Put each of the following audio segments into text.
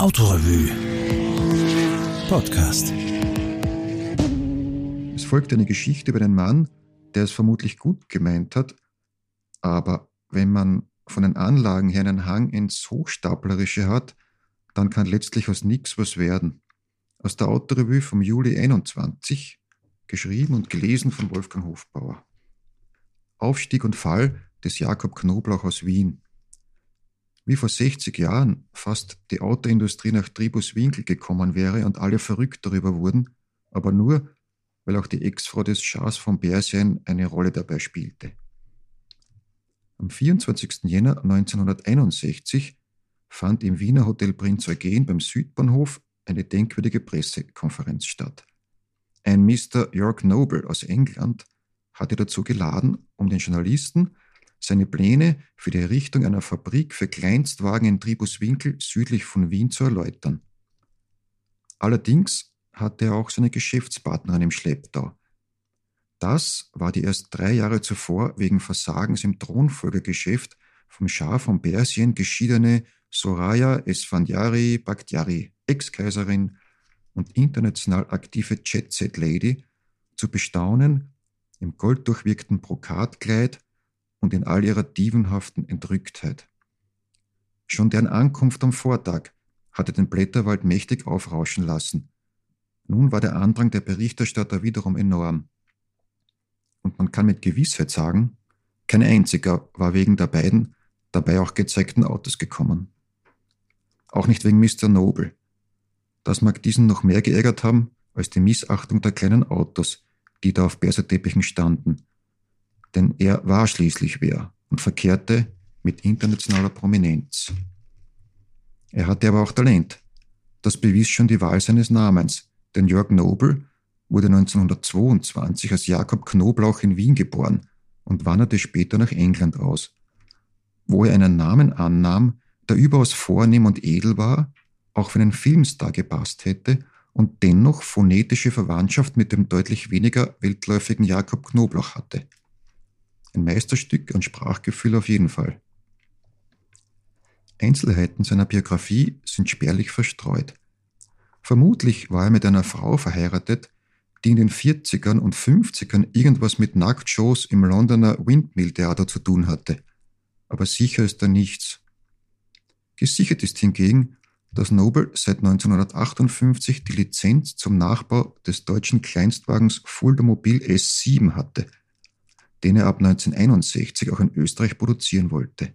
Autorevue Podcast. Es folgt eine Geschichte über einen Mann, der es vermutlich gut gemeint hat, aber wenn man von den Anlagen her einen Hang ins Hochstaplerische hat, dann kann letztlich aus nichts was werden. Aus der Autorevue vom Juli 21, geschrieben und gelesen von Wolfgang Hofbauer. Aufstieg und Fall des Jakob Knoblauch aus Wien wie vor 60 Jahren fast die Autoindustrie nach Tribuswinkel gekommen wäre und alle verrückt darüber wurden, aber nur, weil auch die Ex-Frau des Schahs von Persien eine Rolle dabei spielte. Am 24. Jänner 1961 fand im Wiener Hotel Prinz Eugen beim Südbahnhof eine denkwürdige Pressekonferenz statt. Ein Mr. York Noble aus England hatte dazu geladen, um den Journalisten seine Pläne für die Errichtung einer Fabrik für Kleinstwagen in Tribuswinkel südlich von Wien zu erläutern. Allerdings hatte er auch seine Geschäftspartnerin im Schlepptau. Das war die erst drei Jahre zuvor wegen Versagens im Thronfolgergeschäft vom Schah von Persien geschiedene Soraya Esfandiari Bakhtiari, Ex-Kaiserin und international aktive Jet-Set-Lady, zu bestaunen im golddurchwirkten Brokatkleid und in all ihrer dievenhaften Entrücktheit. Schon deren Ankunft am Vortag hatte den Blätterwald mächtig aufrauschen lassen. Nun war der Andrang der Berichterstatter wiederum enorm. Und man kann mit Gewissheit sagen, kein einziger war wegen der beiden dabei auch gezeigten Autos gekommen. Auch nicht wegen Mr. Noble. Das mag diesen noch mehr geärgert haben als die Missachtung der kleinen Autos, die da auf Berserteppichen standen denn er war schließlich wer und verkehrte mit internationaler Prominenz. Er hatte aber auch Talent. Das bewies schon die Wahl seines Namens, denn Jörg Nobel wurde 1922 als Jakob Knoblauch in Wien geboren und wanderte später nach England aus, wo er einen Namen annahm, der überaus vornehm und edel war, auch für einen Filmstar gepasst hätte und dennoch phonetische Verwandtschaft mit dem deutlich weniger weltläufigen Jakob Knoblauch hatte. Ein Meisterstück an Sprachgefühl auf jeden Fall. Einzelheiten seiner Biografie sind spärlich verstreut. Vermutlich war er mit einer Frau verheiratet, die in den 40ern und 50ern irgendwas mit Nacktshows im Londoner Windmill Theater zu tun hatte. Aber sicher ist da nichts. Gesichert ist hingegen, dass Noble seit 1958 die Lizenz zum Nachbau des deutschen Kleinstwagens Fulda Mobil S7 hatte – den er ab 1961 auch in Österreich produzieren wollte.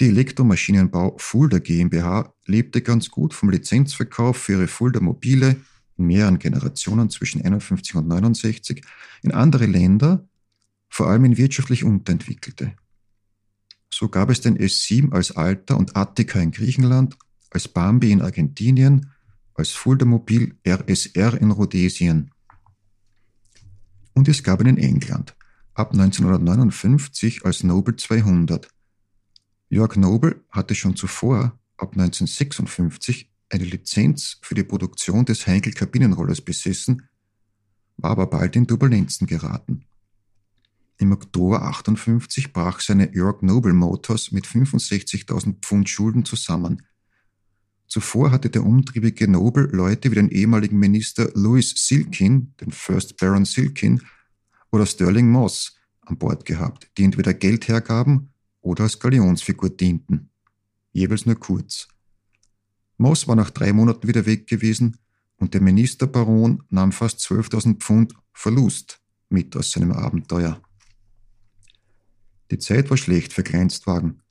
Die Elektromaschinenbau Fulda GmbH lebte ganz gut vom Lizenzverkauf für ihre Fulda Mobile in mehreren Generationen zwischen 51 und 69 in andere Länder, vor allem in wirtschaftlich unterentwickelte. So gab es den S7 als Alta und Attica in Griechenland, als Bambi in Argentinien, als Fulda Mobil RSR in Rhodesien und es gab ihn in England, ab 1959 als Noble 200. Jörg Noble hatte schon zuvor, ab 1956, eine Lizenz für die Produktion des Heinkel Kabinenrollers besessen, war aber bald in Turbulenzen geraten. Im Oktober 58 brach seine York Noble Motors mit 65.000 Pfund Schulden zusammen. Zuvor hatte der umtriebige Noble Leute wie den ehemaligen Minister Louis Silkin, den First Baron Silkin, oder Sterling Moss an Bord gehabt, die entweder Geld hergaben oder als Galionsfigur dienten. Jeweils nur kurz. Moss war nach drei Monaten wieder weg gewesen und der Ministerbaron nahm fast 12.000 Pfund Verlust mit aus seinem Abenteuer. Die Zeit war schlecht für Kleinstwagen.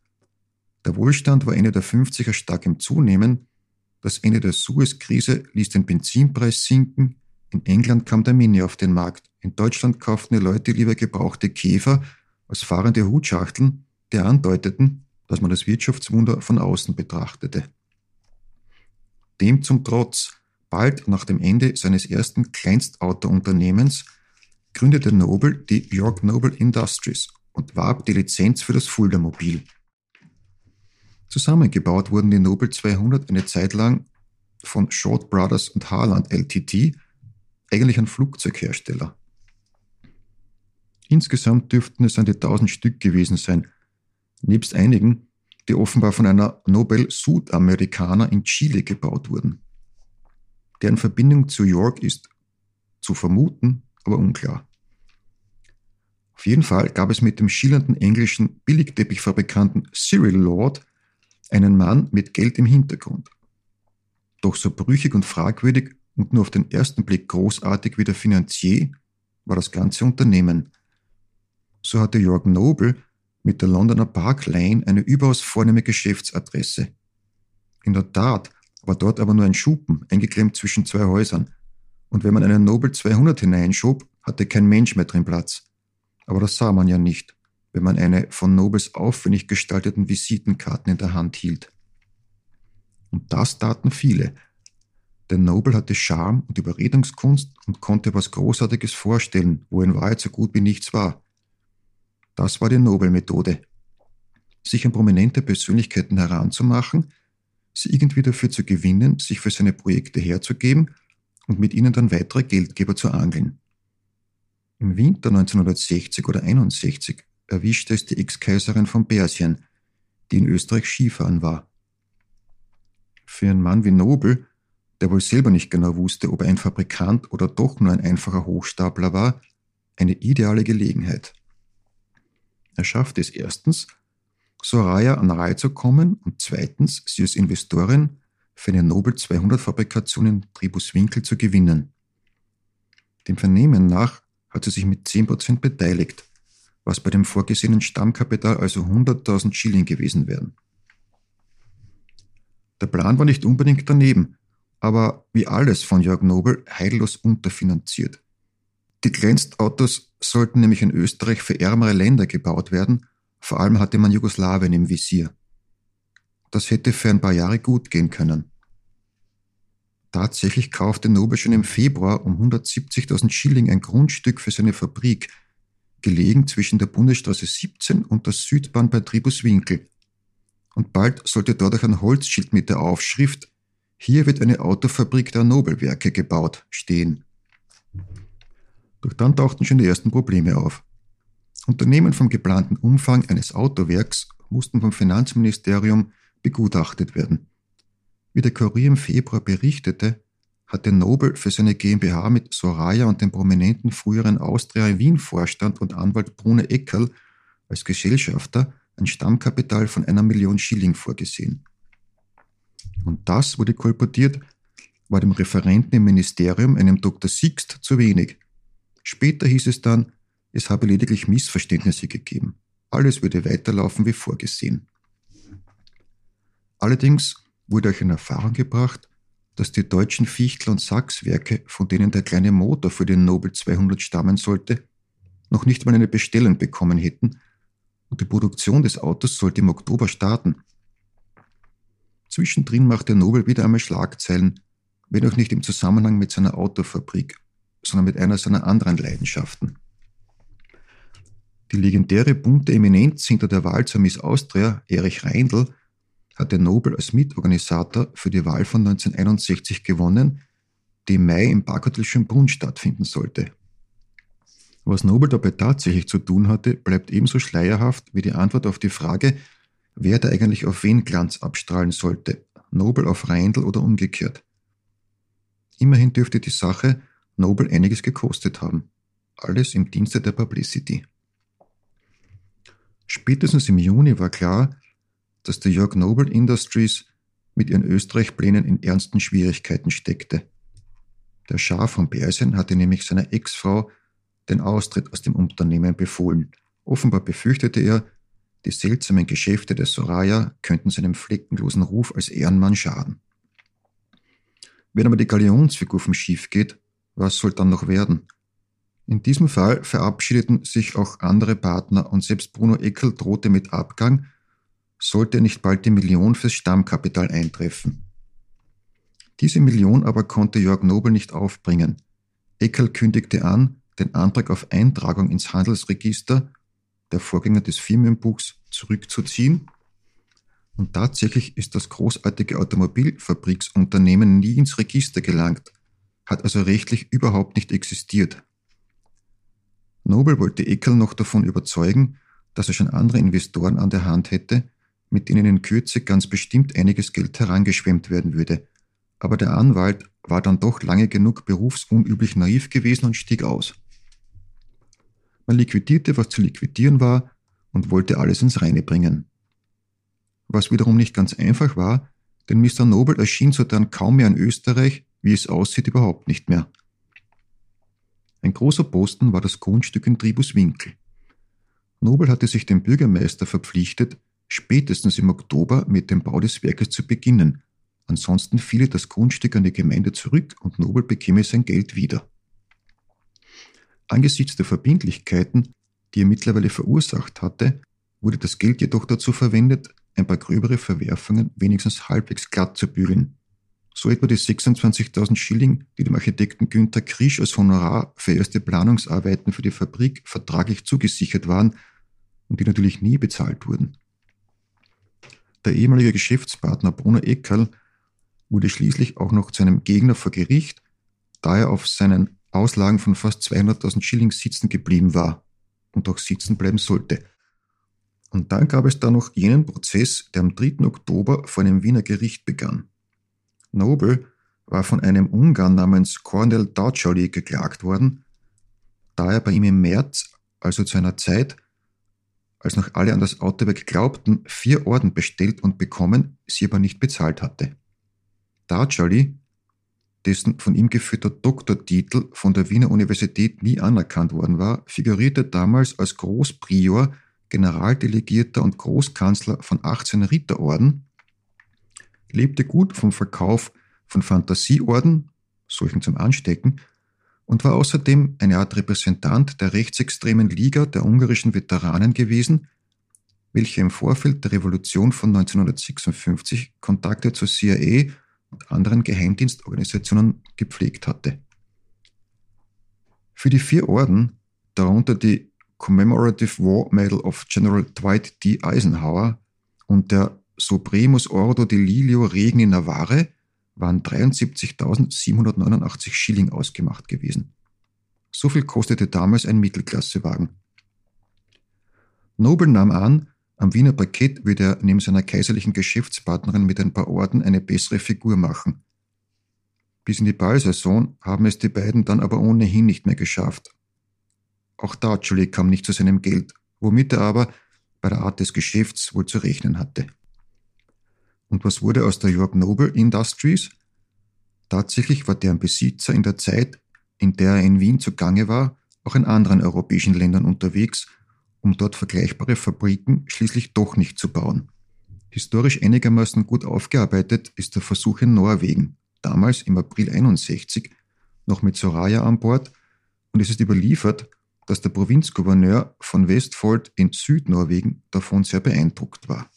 Der Wohlstand war Ende der 50er stark im Zunehmen das Ende der Suez-Krise ließ den Benzinpreis sinken. In England kam der Mini auf den Markt. In Deutschland kauften die Leute lieber gebrauchte Käfer als fahrende Hutschachteln, die andeuteten, dass man das Wirtschaftswunder von außen betrachtete. Dem zum Trotz, bald nach dem Ende seines ersten Kleinstautounternehmens gründete Noble die York Noble Industries und warb die Lizenz für das Fulda-Mobil. Zusammengebaut wurden die Nobel 200 eine Zeit lang von Short Brothers und Harland LTD, eigentlich ein Flugzeughersteller. Insgesamt dürften es an die 1000 Stück gewesen sein, nebst einigen, die offenbar von einer Nobel-Südamerikaner in Chile gebaut wurden. Deren Verbindung zu York ist zu vermuten, aber unklar. Auf jeden Fall gab es mit dem schillernden englischen Billigteppichfabrikanten Cyril Lord einen Mann mit Geld im Hintergrund. Doch so brüchig und fragwürdig und nur auf den ersten Blick großartig wie der Finanzier war das ganze Unternehmen. So hatte York Noble mit der Londoner Park Lane eine überaus vornehme Geschäftsadresse. In der Tat war dort aber nur ein Schuppen eingeklemmt zwischen zwei Häusern, und wenn man einen Noble 200 hineinschob, hatte kein Mensch mehr drin Platz. Aber das sah man ja nicht, wenn man eine von Nobles aufwendig gestalteten Visitenkarten in der Hand hielt. Und das taten viele. Denn Noble hatte Charme und Überredungskunst und konnte was Großartiges vorstellen, wo in Wahrheit so gut wie nichts war. Das war die Noble-Methode. Sich an prominente Persönlichkeiten heranzumachen, sie irgendwie dafür zu gewinnen, sich für seine Projekte herzugeben und mit ihnen dann weitere Geldgeber zu angeln. Im Winter 1960 oder 61 erwischte es die Ex-Kaiserin von Persien, die in Österreich Skifahren war. Für einen Mann wie Nobel, der wohl selber nicht genau wusste, ob er ein Fabrikant oder doch nur ein einfacher Hochstapler war, eine ideale Gelegenheit. Er schaffte es erstens, Soraya nahe zu kommen und zweitens, sie als Investorin für eine Nobel 200 Fabrikation in Tribuswinkel zu gewinnen. Dem Vernehmen nach hat sie sich mit 10% beteiligt, was bei dem vorgesehenen Stammkapital also 100.000 Schilling gewesen wären. Der Plan war nicht unbedingt daneben, aber wie alles von Jörg Nobel heillos unterfinanziert. Die Glänzautos sollten nämlich in Österreich für ärmere Länder gebaut werden, vor allem hatte man Jugoslawien im Visier. Das hätte für ein paar Jahre gut gehen können. Tatsächlich kaufte Nobel schon im Februar um 170.000 Schilling ein Grundstück für seine Fabrik, gelegen zwischen der Bundesstraße 17 und der Südbahn bei Tribuswinkel. Und bald sollte dort auch ein Holzschild mit der Aufschrift Hier wird eine Autofabrik der Nobelwerke gebaut stehen. Doch dann tauchten schon die ersten Probleme auf. Unternehmen vom geplanten Umfang eines Autowerks mussten vom Finanzministerium begutachtet werden. Wie der Kurier im Februar berichtete, hatte Nobel für seine GmbH mit Soraya und dem prominenten früheren Austria Wien-Vorstand und Anwalt Brune Eckerl als Gesellschafter ein Stammkapital von einer Million Schilling vorgesehen. Und das wurde kolportiert, war dem Referenten im Ministerium, einem Dr. Sixt, zu wenig. Später hieß es dann, es habe lediglich Missverständnisse gegeben. Alles würde weiterlaufen wie vorgesehen. Allerdings wurde euch in Erfahrung gebracht, dass die deutschen Fichtel- und Sachswerke, von denen der kleine Motor für den Nobel 200 stammen sollte, noch nicht mal eine Bestellung bekommen hätten und die Produktion des Autos sollte im Oktober starten. Zwischendrin machte Nobel wieder einmal Schlagzeilen, wenn auch nicht im Zusammenhang mit seiner Autofabrik, sondern mit einer seiner anderen Leidenschaften. Die legendäre bunte Eminenz hinter der Wahl zur Miss Austria, Erich Reindl, hatte Nobel als Mitorganisator für die Wahl von 1961 gewonnen, die im Mai im Parkhotel Schönbrunn stattfinden sollte. Was Nobel dabei tatsächlich zu tun hatte, bleibt ebenso schleierhaft wie die Antwort auf die Frage, wer da eigentlich auf wen Glanz abstrahlen sollte, Nobel auf Reindl oder umgekehrt. Immerhin dürfte die Sache Nobel einiges gekostet haben. Alles im Dienste der Publicity. Spätestens im Juni war klar, dass der Jörg Noble Industries mit ihren Österreich-Plänen in ernsten Schwierigkeiten steckte. Der Schar von Persien hatte nämlich seiner Ex-Frau den Austritt aus dem Unternehmen befohlen. Offenbar befürchtete er, die seltsamen Geschäfte der Soraya könnten seinem fleckenlosen Ruf als Ehrenmann schaden. Wenn aber die Galionsfigur vom Schiff geht, was soll dann noch werden? In diesem Fall verabschiedeten sich auch andere Partner und selbst Bruno Eckel drohte mit Abgang, sollte nicht bald die Million fürs Stammkapital eintreffen. Diese Million aber konnte Jörg Nobel nicht aufbringen. Eckel kündigte an, den Antrag auf Eintragung ins Handelsregister, der Vorgänger des Firmenbuchs, zurückzuziehen. Und tatsächlich ist das großartige Automobilfabriksunternehmen nie ins Register gelangt, hat also rechtlich überhaupt nicht existiert. Nobel wollte Eckel noch davon überzeugen, dass er schon andere Investoren an der Hand hätte, mit denen in Kürze ganz bestimmt einiges Geld herangeschwemmt werden würde. Aber der Anwalt war dann doch lange genug berufsunüblich naiv gewesen und stieg aus. Man liquidierte, was zu liquidieren war, und wollte alles ins Reine bringen. Was wiederum nicht ganz einfach war, denn Mr. Noble erschien sodann kaum mehr in Österreich, wie es aussieht, überhaupt nicht mehr. Ein großer Posten war das Grundstück in Tribuswinkel. Nobel hatte sich dem Bürgermeister verpflichtet, spätestens im Oktober mit dem Bau des Werkes zu beginnen. Ansonsten fiele das Grundstück an die Gemeinde zurück und Nobel bekäme sein Geld wieder. Angesichts der Verbindlichkeiten, die er mittlerweile verursacht hatte, wurde das Geld jedoch dazu verwendet, ein paar gröbere Verwerfungen wenigstens halbwegs glatt zu bügeln. So etwa die 26.000 Schilling, die dem Architekten Günther Krisch als Honorar für erste Planungsarbeiten für die Fabrik vertraglich zugesichert waren und die natürlich nie bezahlt wurden. Der ehemalige Geschäftspartner Bruno Eckerl wurde schließlich auch noch zu einem Gegner vor Gericht, da er auf seinen Auslagen von fast 200.000 Schilling sitzen geblieben war und auch sitzen bleiben sollte. Und dann gab es da noch jenen Prozess, der am 3. Oktober vor einem Wiener Gericht begann. Noble war von einem Ungarn namens Cornel Daucholi geklagt worden, da er bei ihm im März, also zu einer Zeit, als noch alle an das Autowerk glaubten, vier Orden bestellt und bekommen, sie aber nicht bezahlt hatte. Daucholi, dessen von ihm geführter Doktortitel von der Wiener Universität nie anerkannt worden war, figurierte damals als Großprior, Generaldelegierter und Großkanzler von 18 Ritterorden lebte gut vom Verkauf von Fantasieorden, solchen zum Anstecken, und war außerdem eine Art Repräsentant der rechtsextremen Liga der ungarischen Veteranen gewesen, welche im Vorfeld der Revolution von 1956 Kontakte zur CIA und anderen Geheimdienstorganisationen gepflegt hatte. Für die vier Orden, darunter die Commemorative War Medal of General Dwight D. Eisenhower und der Supremus Ordo de Lilio Regni Navarre waren 73.789 Schilling ausgemacht gewesen. So viel kostete damals ein Mittelklassewagen. Noble nahm an, am Wiener Parkett würde er neben seiner kaiserlichen Geschäftspartnerin mit ein paar Orden eine bessere Figur machen. Bis in die Ballsaison haben es die beiden dann aber ohnehin nicht mehr geschafft. Auch Darchuli kam nicht zu seinem Geld, womit er aber bei der Art des Geschäfts wohl zu rechnen hatte. Und was wurde aus der York Noble Industries? Tatsächlich war deren Besitzer in der Zeit, in der er in Wien zugange war, auch in anderen europäischen Ländern unterwegs, um dort vergleichbare Fabriken schließlich doch nicht zu bauen. Historisch einigermaßen gut aufgearbeitet ist der Versuch in Norwegen, damals im April 61, noch mit Soraya an Bord, und es ist überliefert, dass der Provinzgouverneur von Westfold in Südnorwegen davon sehr beeindruckt war.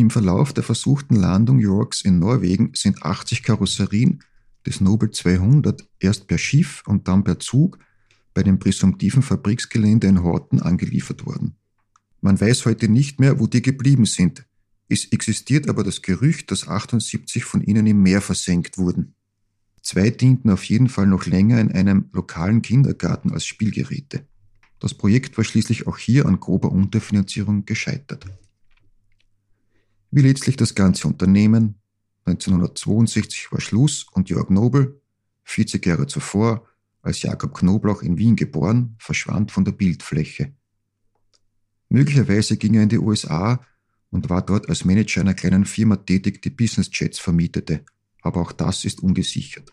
Im Verlauf der versuchten Landung Yorks in Norwegen sind 80 Karosserien des Nobel 200 erst per Schiff und dann per Zug bei dem präsumptiven Fabriksgelände in Horten angeliefert worden. Man weiß heute nicht mehr, wo die geblieben sind. Es existiert aber das Gerücht, dass 78 von ihnen im Meer versenkt wurden. Zwei dienten auf jeden Fall noch länger in einem lokalen Kindergarten als Spielgeräte. Das Projekt war schließlich auch hier an grober Unterfinanzierung gescheitert wie letztlich das ganze Unternehmen. 1962 war Schluss und Jörg Nobel, 40 Jahre zuvor, als Jakob Knoblauch in Wien geboren, verschwand von der Bildfläche. Möglicherweise ging er in die USA und war dort als Manager einer kleinen Firma tätig, die Business Jets vermietete, aber auch das ist ungesichert.